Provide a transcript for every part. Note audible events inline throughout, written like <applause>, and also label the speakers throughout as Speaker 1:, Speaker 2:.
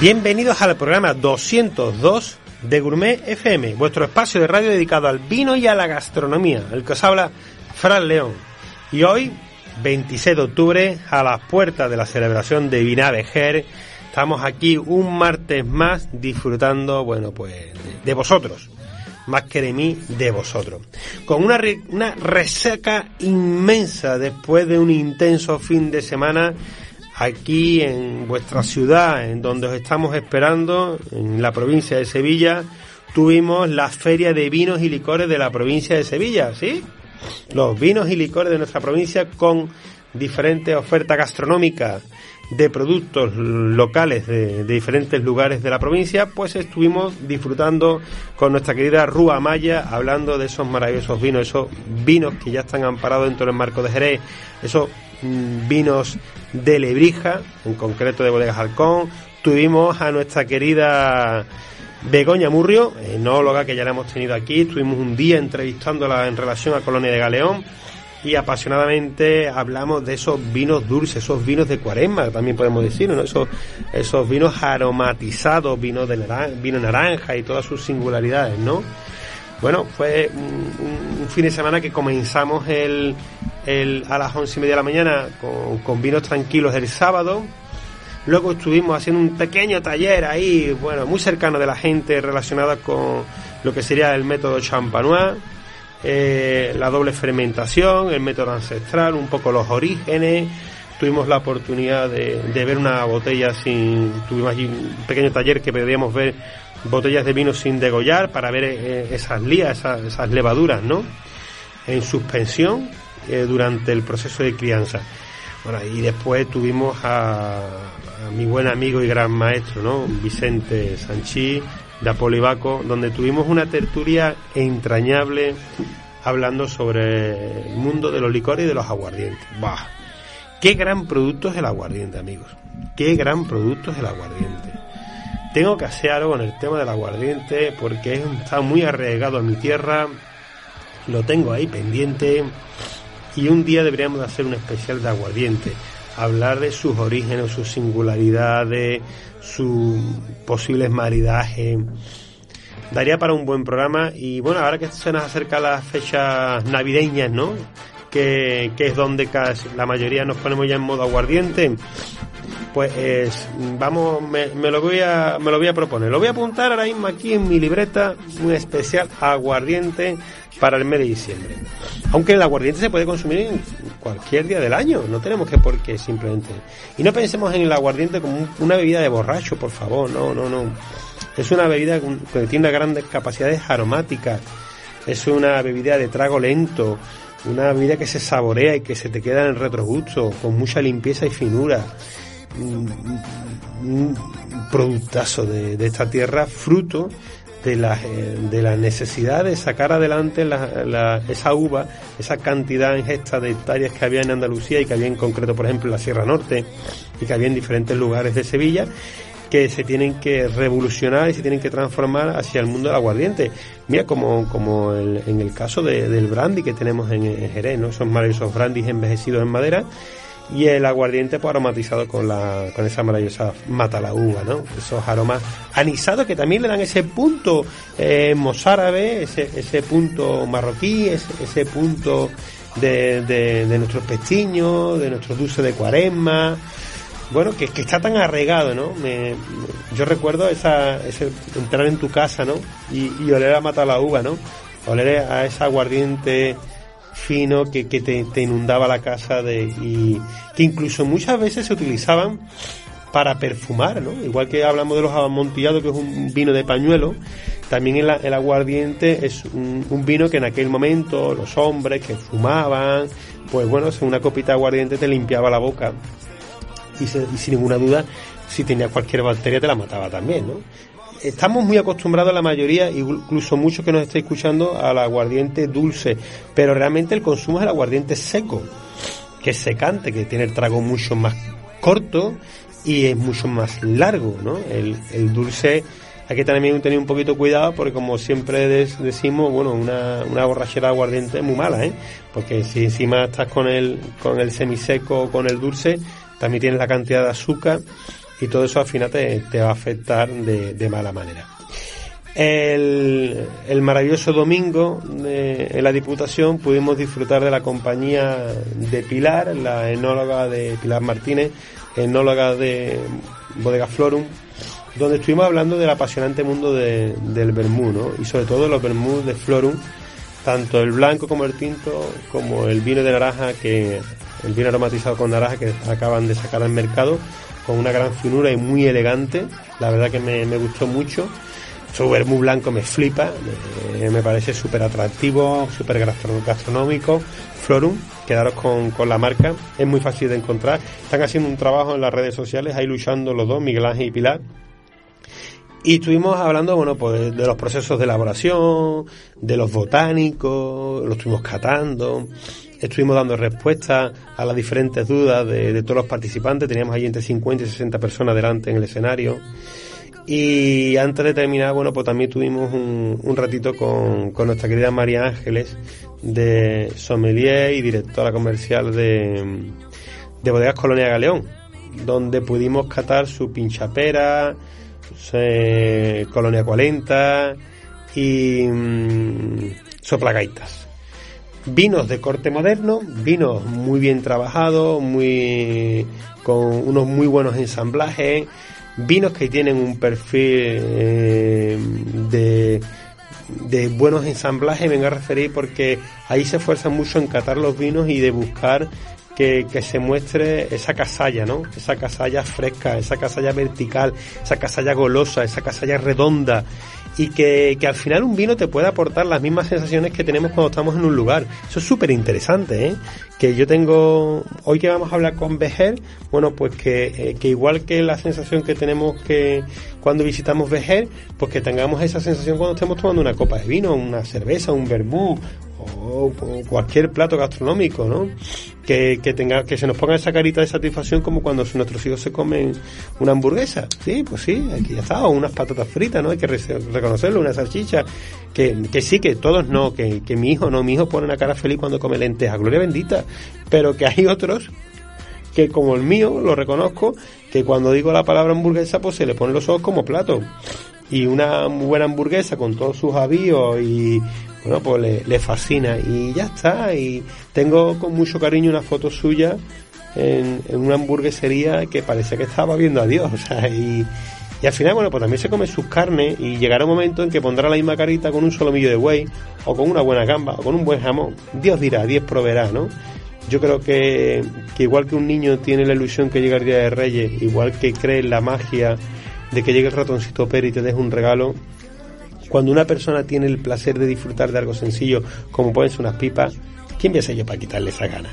Speaker 1: Bienvenidos al programa 202 de Gourmet FM, vuestro espacio de radio dedicado al vino y a la gastronomía, el que os habla Fran León. Y hoy, 26 de octubre, a las puertas de la celebración de Vinavejer, estamos aquí un martes más disfrutando, bueno, pues de, vosotros, más que de mí, de vosotros. Con una, una resaca inmensa después de un intenso fin de semana aquí en vuestra ciudad, en donde os estamos esperando, en la provincia de Sevilla, tuvimos la feria de vinos y licores de la provincia de Sevilla, ¿sí? Los vinos y licores de nuestra provincia con diferentes ofertas gastronómicas de productos locales de, diferentes lugares de la provincia, pues estuvimos disfrutando con nuestra querida Rúa Maya, hablando de esos maravillosos vinos, esos vinos que ya están amparados dentro del marco de Jerez, esos Mm, vinos de Lebrija, en concreto de Bodegas Halcón. Tuvimos a nuestra querida Begoña Murrio, enóloga que ya la hemos tenido aquí. Estuvimos un día entrevistándola en relación a Colonia de Galeón y apasionadamente hablamos de esos vinos dulces, esos vinos de cuaresma, también podemos decir, ¿no? esos, esos vinos aromatizados, vinos de naranja, vino naranja y todas sus singularidades, ¿no? Bueno, fue un, fin de semana que comenzamos el, el, a las once y media de la mañana con, vinos tranquilos el sábado. Luego estuvimos haciendo un pequeño taller ahí, bueno, muy cercano de la gente relacionada con lo que sería el método champanois, eh, la doble fermentación, el método ancestral, un poco los orígenes. Tuvimos la oportunidad de, de ver una botella sin. Tuvimos allí un pequeño taller que podíamos ver botellas de vino sin degollar para ver eh, esas lías, esas, levaduras, ¿no? En suspensión eh, durante el proceso de crianza. Bueno, y después tuvimos a, mi buen amigo y gran maestro, ¿no? Vicente Sanchí, de Apolivaco, donde tuvimos una tertulia entrañable hablando sobre el mundo de los licores y de los aguardientes. ¡Bah! ¡Qué gran producto es el aguardiente, amigos! ¡Qué gran producto es el aguardiente! Tengo que hacer algo con el tema del aguardiente porque está muy arraigado a mi tierra. Lo tengo ahí pendiente. Y un día deberíamos hacer un especial de aguardiente. Hablar de sus orígenes, sus singularidades, sus posibles maridajes. Daría para un buen programa. Y bueno, ahora que se nos acerca las fechas navideñas, ¿no? Que, que es donde la mayoría nos ponemos ya en modo aguardiente pues vamos, me, lo voy a, me lo voy a proponer. Lo voy a apuntar ahora mismo aquí en mi libreta, un especial aguardiente para el mes de diciembre. Aunque el aguardiente se puede consumir en cualquier día del año, no tenemos que por qué simplemente. Y no pensemos en el aguardiente como una bebida de borracho, por favor, no, no, no. Es una bebida que tiene grandes capacidades aromáticas, es una bebida de trago lento, una bebida que se saborea y que se te queda en el retrogusto, con mucha limpieza y finura un, productazo de, esta tierra, fruto de la, de la necesidad de sacar adelante esa uva, esa cantidad en gesta de hectáreas que había en Andalucía y que había en concreto, por ejemplo, en la Sierra Norte y que había en diferentes lugares de Sevilla que se tienen que revolucionar y se tienen que transformar hacia el mundo del aguardiente. Mira, como, como en el caso del brandy que tenemos en, Jerez, ¿no? Esos maravillosos brandys envejecidos en madera y el aguardiente pues aromatizado con la con esa maravillosa mata la uva, ¿no? Esos aromas anisados que también le dan ese punto eh, mozárabe, ese, ese punto marroquí, ese, punto de, de, nuestros pestiños, de nuestro dulce de cuaresma, bueno, que, que está tan arraigado, ¿no? Me, yo recuerdo esa, ese entrar en tu casa, ¿no? Y, y oler a mata la uva, ¿no? Oler a ese aguardiente fino que, que te, inundaba la casa de, y que incluso muchas veces se utilizaban para perfumar, ¿no? Igual que hablamos de los amontillados, que es un vino de pañuelo, también el, aguardiente es un, vino que en aquel momento los hombres que fumaban, pues bueno, una copita de aguardiente te limpiaba la boca y, y sin ninguna duda, si tenía cualquier bacteria te la mataba también, ¿no? Estamos muy acostumbrados la mayoría, incluso muchos que nos estáis escuchando, al aguardiente dulce, pero realmente el consumo es el aguardiente seco, que es secante, que tiene el trago mucho más corto y es mucho más largo, ¿no? El, el dulce hay que también tener un poquito cuidado porque como siempre decimos, bueno, una, una borrachera de aguardiente es muy mala, ¿eh? Porque si encima estás con el, con el semiseco o con el dulce, también tienes la cantidad de azúcar y todo eso al final te, va a afectar de, mala manera. El, maravilloso domingo en la Diputación pudimos disfrutar de la compañía de Pilar, la enóloga de Pilar Martínez, enóloga de Bodega Florum, donde estuvimos hablando del apasionante mundo del vermú, ¿no? y sobre todo de los vermú de Florum, tanto el blanco como el tinto, como el vino de naranja, que el vino aromatizado con naranja que acaban de sacar al mercado, con una gran finura y muy elegante. La verdad que me, gustó mucho. Su vermú blanco me flipa, me, parece súper atractivo, súper gastronómico. Florum, quedaros con, con, la marca, es muy fácil de encontrar. Están haciendo un trabajo en las redes sociales, ahí luchando los dos, Miguel Ángel y Pilar. Y estuvimos hablando, bueno, pues de los procesos de elaboración, de los botánicos, lo estuvimos catando, estuvimos dando respuesta a las diferentes dudas de, todos los participantes. Teníamos ahí entre 50 y 60 personas delante en el escenario. Y antes de terminar, bueno, pues también tuvimos un, ratito con, nuestra querida María Ángeles, de sommelier y directora comercial de, de Bodegas Colonia Galeón, donde pudimos catar su pinchapera, su, eh, Colonia 40 y mmm, soplagaitas vinos de corte moderno, vinos muy bien trabajados, muy con unos muy buenos ensamblajes, vinos que tienen un perfil eh, de, buenos ensamblajes, venga a referir porque ahí se esfuerzan mucho en catar los vinos y de buscar que, que, se muestre esa casalla, ¿no? Esa casalla fresca, esa casalla vertical, esa casalla golosa, esa casalla redonda, y que, que, al final un vino te puede aportar las mismas sensaciones que tenemos cuando estamos en un lugar. Eso es súper interesante, ¿eh? Que yo tengo, hoy que vamos a hablar con Vejer, bueno, pues que, eh, que igual que la sensación que tenemos que cuando visitamos Vejer, pues que tengamos esa sensación cuando estemos tomando una copa de vino, una cerveza, un vermú o, cualquier plato gastronómico, ¿no? Que, que, tenga, que se nos ponga esa carita de satisfacción como cuando nuestros hijos se comen una hamburguesa. Sí, pues sí, aquí ya está, o unas patatas fritas, ¿no? Hay que reconocerlo, una salchicha. Que, que sí, que todos no, que, que mi hijo no, mi hijo pone una cara feliz cuando come lentejas, gloria bendita. Pero que hay otros que como el mío, lo reconozco, que cuando digo la palabra hamburguesa, pues se le ponen los ojos como plato. Y una buena hamburguesa con todos sus avíos y bueno, pues le, fascina y ya está. Y tengo con mucho cariño una foto suya en, una hamburguesería que parece que estaba viendo a Dios. <laughs> Y al final, bueno, pues también se come sus carnes y llegará un momento en que pondrá la misma carita con un solomillo de buey o con una buena gamba o con un buen jamón. Dios dirá, Dios proveerá, ¿no? Yo creo que, que igual que un niño tiene la ilusión que llega el Día de Reyes, igual que cree en la magia de que llegue el ratoncito Pérez y te deje un regalo, cuando una persona tiene el placer de disfrutar de algo sencillo, como pueden ser unas pipas, ¿quién voy a ser yo para quitarle esa gana?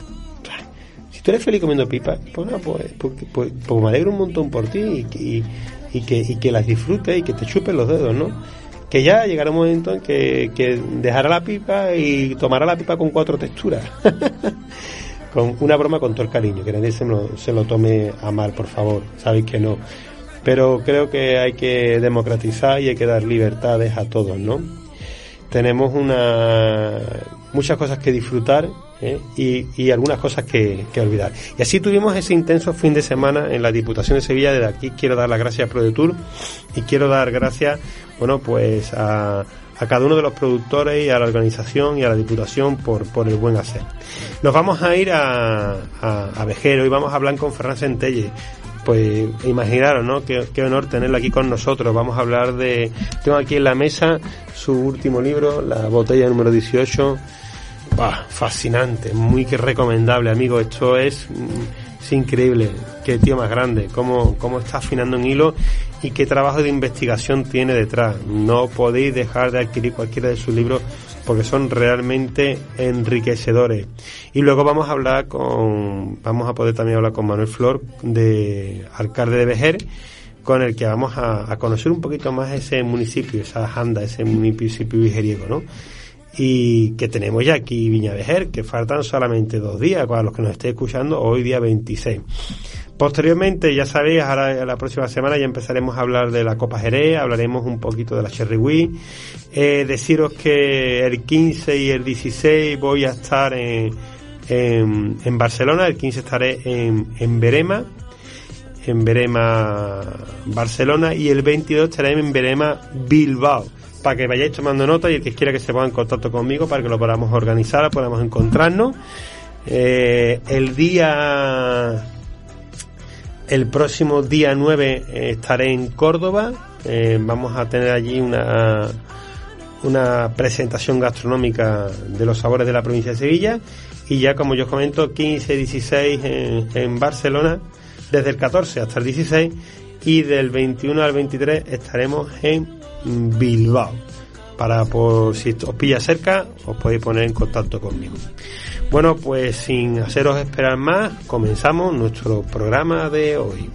Speaker 1: Si tú eres feliz comiendo pipas, pues, pues, pues, pues, pues, me alegro un montón por ti y, y, que, y que las disfrutes y que te chupen los dedos, ¿no? Que ya llegará un momento en que, que dejará la pipa y tomará la pipa con cuatro texturas. <laughs> con una broma con todo el cariño, que nadie se lo, se lo tome a mal, por favor. Sabéis que no pero creo que hay que democratizar y hay que dar libertades a todos, ¿no? Tenemos una muchas cosas que disfrutar ¿eh? y, algunas cosas que, olvidar. Y así tuvimos ese intenso fin de semana en la Diputación de Sevilla. Desde aquí quiero dar las gracias a ProDetour y quiero dar gracias, bueno, pues a, cada uno de los productores y a la organización y a la Diputación por, por el buen hacer. Nos vamos a ir a, a, Vejero y vamos a hablar con Ferran Centelle, pues imaginaros, ¿no? Qué, honor tenerlo aquí con nosotros. Vamos a hablar de... Tengo aquí en la mesa su último libro, La botella número 18. Bah, fascinante, muy que recomendable, amigo. Esto es... Mm, Es increíble, qué tío más grande, cómo, cómo está afinando un hilo y qué trabajo de investigación tiene detrás. No podéis dejar de adquirir cualquiera de sus libros porque son realmente enriquecedores. Y luego vamos a hablar con, vamos a poder también hablar con Manuel Flor de Alcalde de Vejer, con el que vamos a, conocer un poquito más ese municipio, esa janda, ese municipio vigeriego, ¿no? y que tenemos ya aquí Viña Vejer, que faltan solamente dos días para los que nos estéis escuchando, hoy día 26. Posteriormente, ya sabéis, ahora la próxima semana ya empezaremos a hablar de la Copa Jerez, hablaremos un poquito de la Cherry Wii. Eh, deciros que el 15 y el 16 voy a estar en, en, Barcelona, el 15 estaré en, en Berema, en Berema, Barcelona, y el 22 estaré en Berema, Bilbao para que vayáis tomando nota y el que quiera que se ponga en contacto conmigo para que lo podamos organizar, podamos encontrarnos. Eh, el día, el próximo día 9 eh, estaré en Córdoba. Eh, vamos a tener allí una, una presentación gastronómica de los sabores de la provincia de Sevilla. Y ya, como yo os comento, 15 y 16 en, en Barcelona, desde el 14 hasta el 16 y del 21 al 23 estaremos en Bilbao. Para por si os pilla cerca, os podéis poner en contacto conmigo. Bueno, pues sin haceros esperar más, comenzamos nuestro programa de hoy.